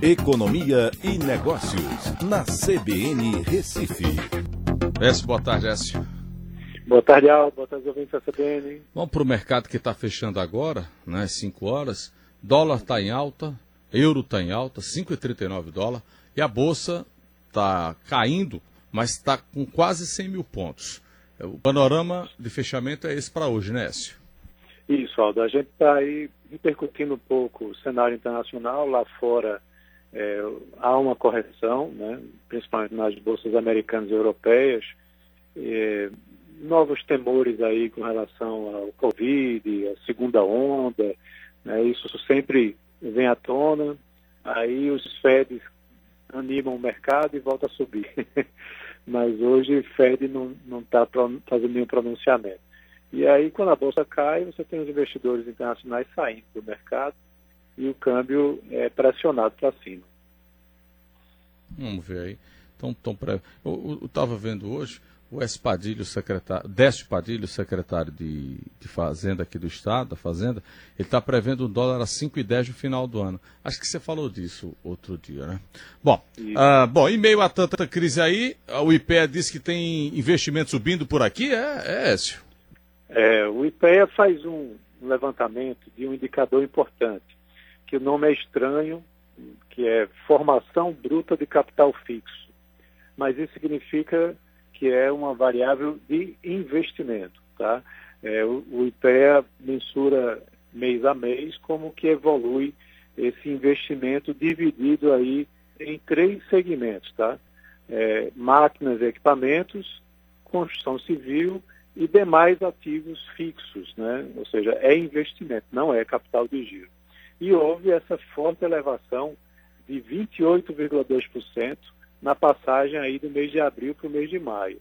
Economia e Negócios, na CBN Recife. Écio, boa tarde, Écio. Boa tarde, Aldo. Boa tarde, ouvintes da CBN. Vamos para o mercado que está fechando agora, né, 5 horas. Dólar está em alta, euro está em alta, 5,39 dólar. E a Bolsa está caindo, mas está com quase 100 mil pontos. O panorama de fechamento é esse para hoje, né, Écio? Isso, Aldo. A gente está aí repercutindo um pouco o cenário internacional. Lá fora é, há uma correção, né, principalmente nas bolsas americanas e europeias. É, novos temores aí com relação ao Covid, a segunda onda. Né, isso sempre vem à tona. Aí os FEDs animam o mercado e volta a subir. Mas hoje o Fed não está fazendo nenhum pronunciamento. E aí, quando a bolsa cai, você tem os investidores internacionais saindo do mercado e o câmbio é pressionado para cima. Vamos ver aí. Então, então pra... eu estava vendo hoje o Espadilho, secretário, Décio Padilho, secretário de, de Fazenda aqui do Estado, da Fazenda, ele está prevendo um dólar a 5,10 no final do ano. Acho que você falou disso outro dia, né? Bom, uh, bom em meio a tanta crise aí, o IPEA disse que tem investimento subindo por aqui, é, é Écio? É, o IPEA faz um levantamento de um indicador importante, que o nome é estranho, que é formação bruta de capital fixo. Mas isso significa que é uma variável de investimento. Tá? É, o, IPEA mensura mês a mês como que evolui esse investimento dividido aí em três segmentos, tá? É, máquinas e equipamentos, construção civil e demais ativos fixos, né? Ou seja, é investimento, não é capital de giro. E houve essa forte elevação de 28,2% na passagem aí do mês de abril para o mês de maio.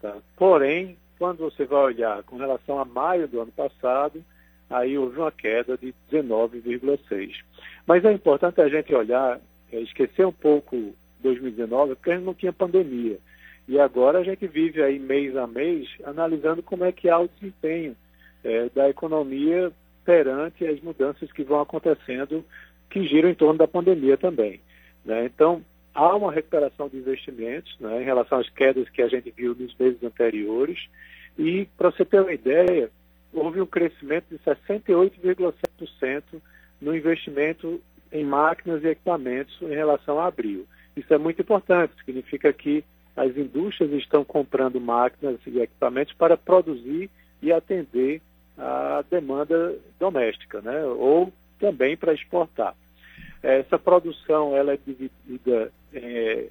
Tá? Porém, quando você vai olhar com relação a maio do ano passado, aí houve uma queda de 19,6%. Mas é importante a gente olhar, é, esquecer um pouco 2019, porque a gente não tinha pandemia. E agora a gente vive aí mês a mês analisando como é que há o desempenho é, da economia perante as mudanças que vão acontecendo, que giram em torno da pandemia também. Né? Então, há uma recuperação de investimentos né, em relação às quedas que a gente viu nos meses anteriores. E, para você ter uma ideia, houve um crescimento de 68,7% no investimento em máquinas e equipamentos em relação a abril. Isso é muito importante, significa que as indústrias estão comprando máquinas e equipamentos para produzir e atender a demanda doméstica, né? ou também para exportar. Essa produção ela é dividida é,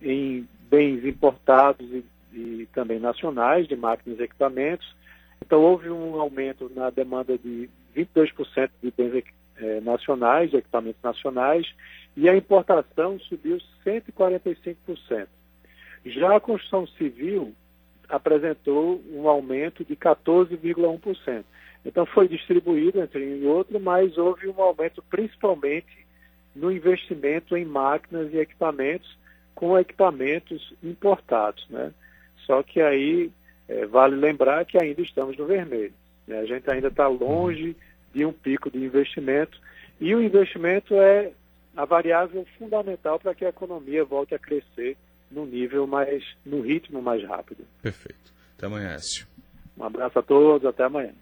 em bens importados e, e, também nacionais, de máquinas e equipamentos. Então, houve um aumento na demanda de 22% de bens é, nacionais, de equipamentos nacionais, e a importação subiu 145%. Já a construção civil apresentou um aumento de 14,1%. Então foi distribuído entre um e outro, mas houve um aumento principalmente no investimento em máquinas e equipamentos com equipamentos importados. Né? Só que aí é, vale lembrar que ainda estamos no vermelho. Né? A gente ainda está longe de um pico de investimento e o investimento é a variável fundamental para que a economia volte a crescer mais, no ritmo mais rápido. Perfeito. Até amanhã, Écio. Um abraço a todos, até amanhã.